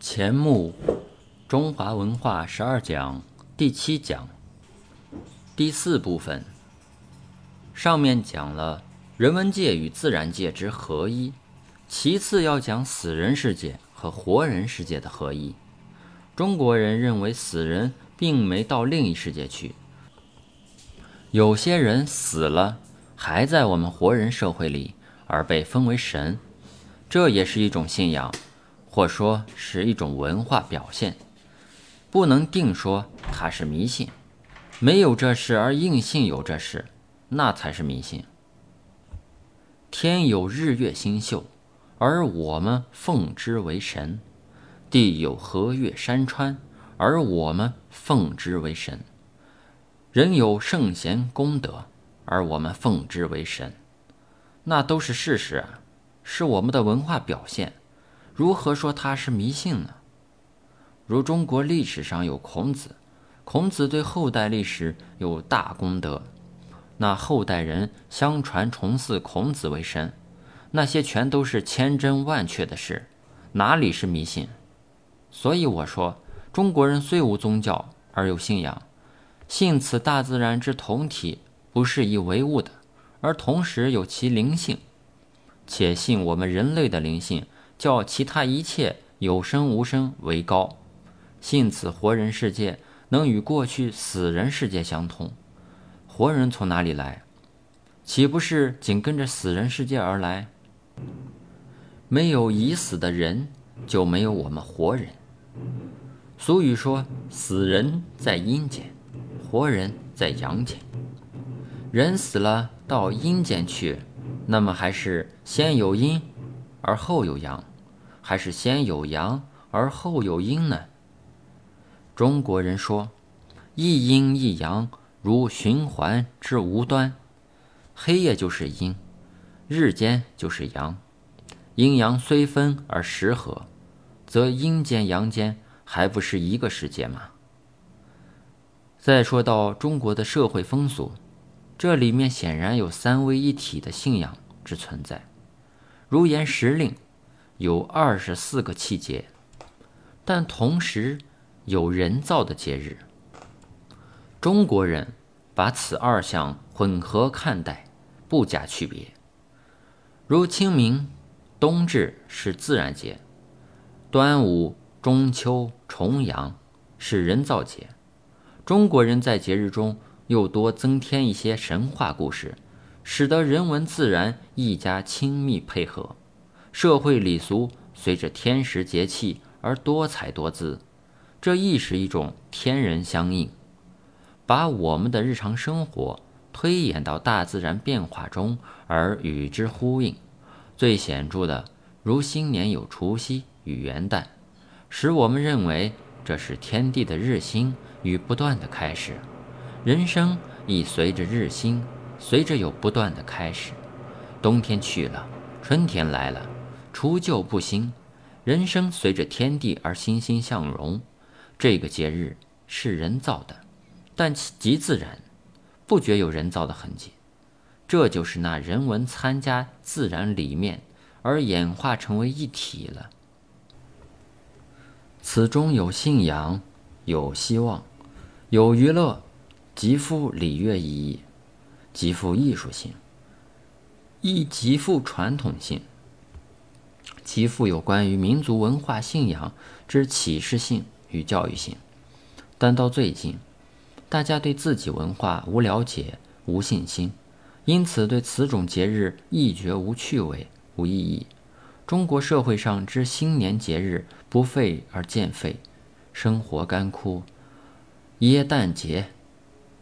钱穆中华文化十二讲第七讲第四部分，上面讲了人文界与自然界之合一，其次要讲死人世界和活人世界的合一。中国人认为死人并没到另一世界去，有些人死了还在我们活人社会里，而被封为神，这也是一种信仰。或说是一种文化表现，不能定说它是迷信。没有这事而硬信有这事，那才是迷信。天有日月星宿，而我们奉之为神；地有河岳山川，而我们奉之为神；人有圣贤功德，而我们奉之为神。那都是事实，是我们的文化表现。如何说他是迷信呢？如中国历史上有孔子，孔子对后代历史有大功德，那后代人相传崇祀孔子为神，那些全都是千真万确的事，哪里是迷信？所以我说，中国人虽无宗教而有信仰，信此大自然之同体不是以唯物的，而同时有其灵性，且信我们人类的灵性。叫其他一切有生无生为高，信此活人世界能与过去死人世界相通。活人从哪里来？岂不是紧跟着死人世界而来？没有已死的人，就没有我们活人。俗语说：“死人在阴间，活人在阳间。”人死了到阴间去，那么还是先有阴？而后有阳，还是先有阳而后有阴呢？中国人说，一阴一阳如循环之无端，黑夜就是阴，日间就是阳，阴阳虽分而时合，则阴间阳间还不是一个世界吗？再说到中国的社会风俗，这里面显然有三位一体的信仰之存在。如言时令有二十四个气节，但同时有人造的节日。中国人把此二项混合看待，不加区别。如清明、冬至是自然节，端午、中秋、重阳是人造节。中国人在节日中又多增添一些神话故事。使得人文自然一家亲密配合，社会礼俗随着天时节气而多彩多姿，这亦是一种天人相应，把我们的日常生活推演到大自然变化中而与之呼应。最显著的，如新年有除夕与元旦，使我们认为这是天地的日新与不断的开始，人生亦随着日新。随着有不断的开始，冬天去了，春天来了，除旧布新，人生随着天地而欣欣向荣。这个节日是人造的，但极自然，不觉有人造的痕迹。这就是那人文参加自然里面而演化成为一体了。此中有信仰，有希望，有娱乐，极富礼乐意义。极富艺术性，亦极富传统性，极富有关于民族文化信仰之启示性与教育性。但到最近，大家对自己文化无了解、无信心，因此对此种节日亦觉无趣味、无意义。中国社会上之新年节日不废而见废，生活干枯，耶诞节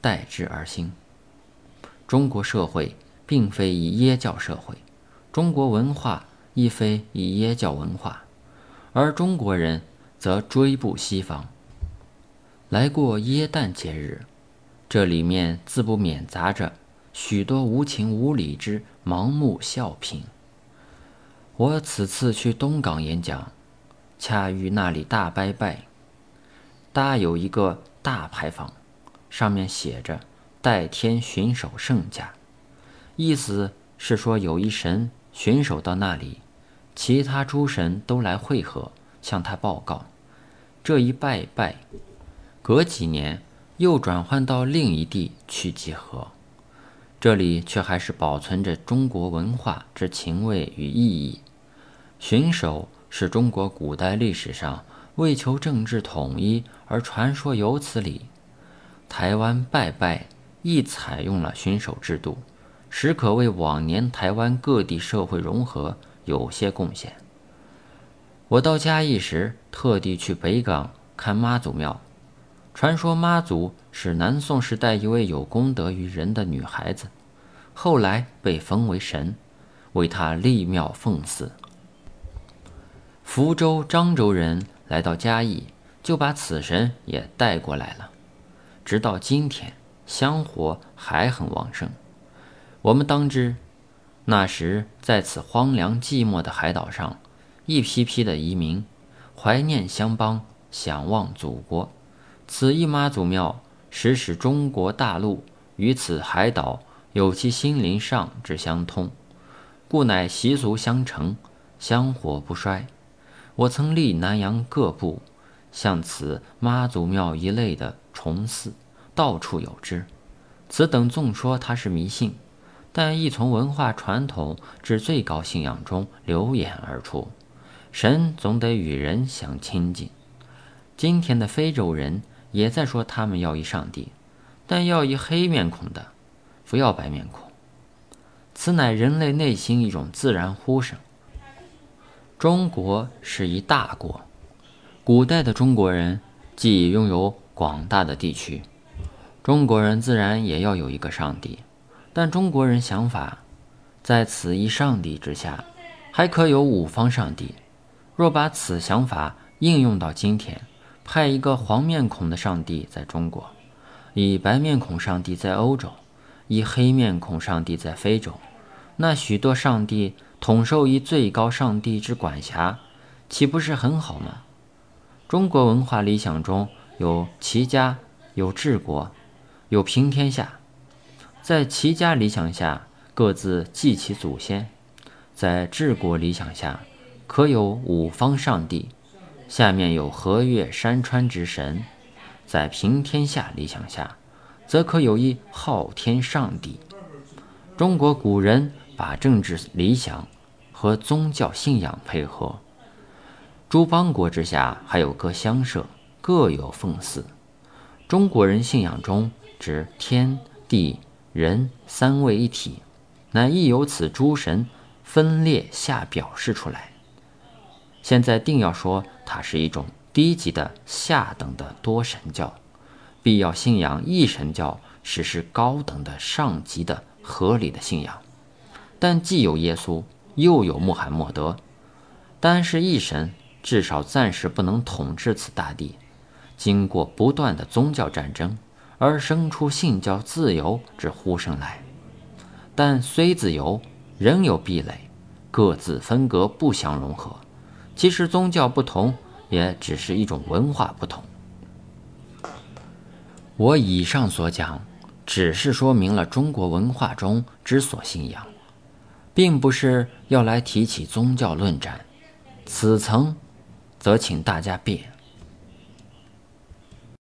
代之而兴。中国社会并非以耶教社会，中国文化亦非以耶教文化，而中国人则追步西方，来过耶诞节日。这里面自不免杂着许多无情无理之盲目笑评。我此次去东港演讲，恰遇那里大拜拜，搭有一个大牌坊，上面写着。代天巡守圣驾，意思是说有一神巡守到那里，其他诸神都来会合，向他报告。这一拜拜，隔几年又转换到另一地去集合，这里却还是保存着中国文化之情味与意义。巡守是中国古代历史上为求政治统一而传说有此理。台湾拜拜亦采用了巡守制度，实可为往年台湾各地社会融合有些贡献。我到嘉义时，特地去北港看妈祖庙。传说妈祖是南宋时代一位有功德于人的女孩子，后来被封为神，为她立庙奉祀。福州、漳州人来到嘉义，就把此神也带过来了。直到今天，香火还很旺盛。我们当知，那时在此荒凉寂寞的海岛上，一批批的移民怀念乡邦，想望祖国。此一妈祖庙，实使中国大陆与此海岛有其心灵上之相通，故乃习俗相承，香火不衰。我曾历南洋各部，像此妈祖庙一类的重祀，到处有之。此等纵说它是迷信，但亦从文化传统至最高信仰中流衍而出。神总得与人相亲近。今天的非洲人也在说他们要一上帝，但要一黑面孔的，不要白面孔。此乃人类内心一种自然呼声。中国是一大国，古代的中国人既拥有广大的地区，中国人自然也要有一个上帝。但中国人想法，在此一上帝之下，还可有五方上帝。若把此想法应用到今天，派一个黄面孔的上帝在中国，以白面孔上帝在欧洲，以黑面孔上帝在非洲，那许多上帝。统受一最高上帝之管辖，岂不是很好吗？中国文化理想中有齐家，有治国，有平天下。在齐家理想下，各自祭其祖先；在治国理想下，可有五方上帝，下面有河岳山川之神；在平天下理想下，则可有一昊天上帝。中国古人把政治理想。和宗教信仰配合，诸邦国之下还有各乡社，各有奉祀。中国人信仰中指天地人三位一体，乃亦由此诸神分裂下表示出来。现在定要说它是一种低级的下等的多神教，必要信仰一神教，实施高等的上级的合理的信仰。但既有耶稣。又有穆罕默德，单是一神，至少暂时不能统治此大地。经过不断的宗教战争，而生出信教自由之呼声来。但虽自由，仍有壁垒，各自分隔，不相融合。其实宗教不同，也只是一种文化不同。我以上所讲，只是说明了中国文化中之所信仰。并不是要来提起宗教论战，此层，则请大家别。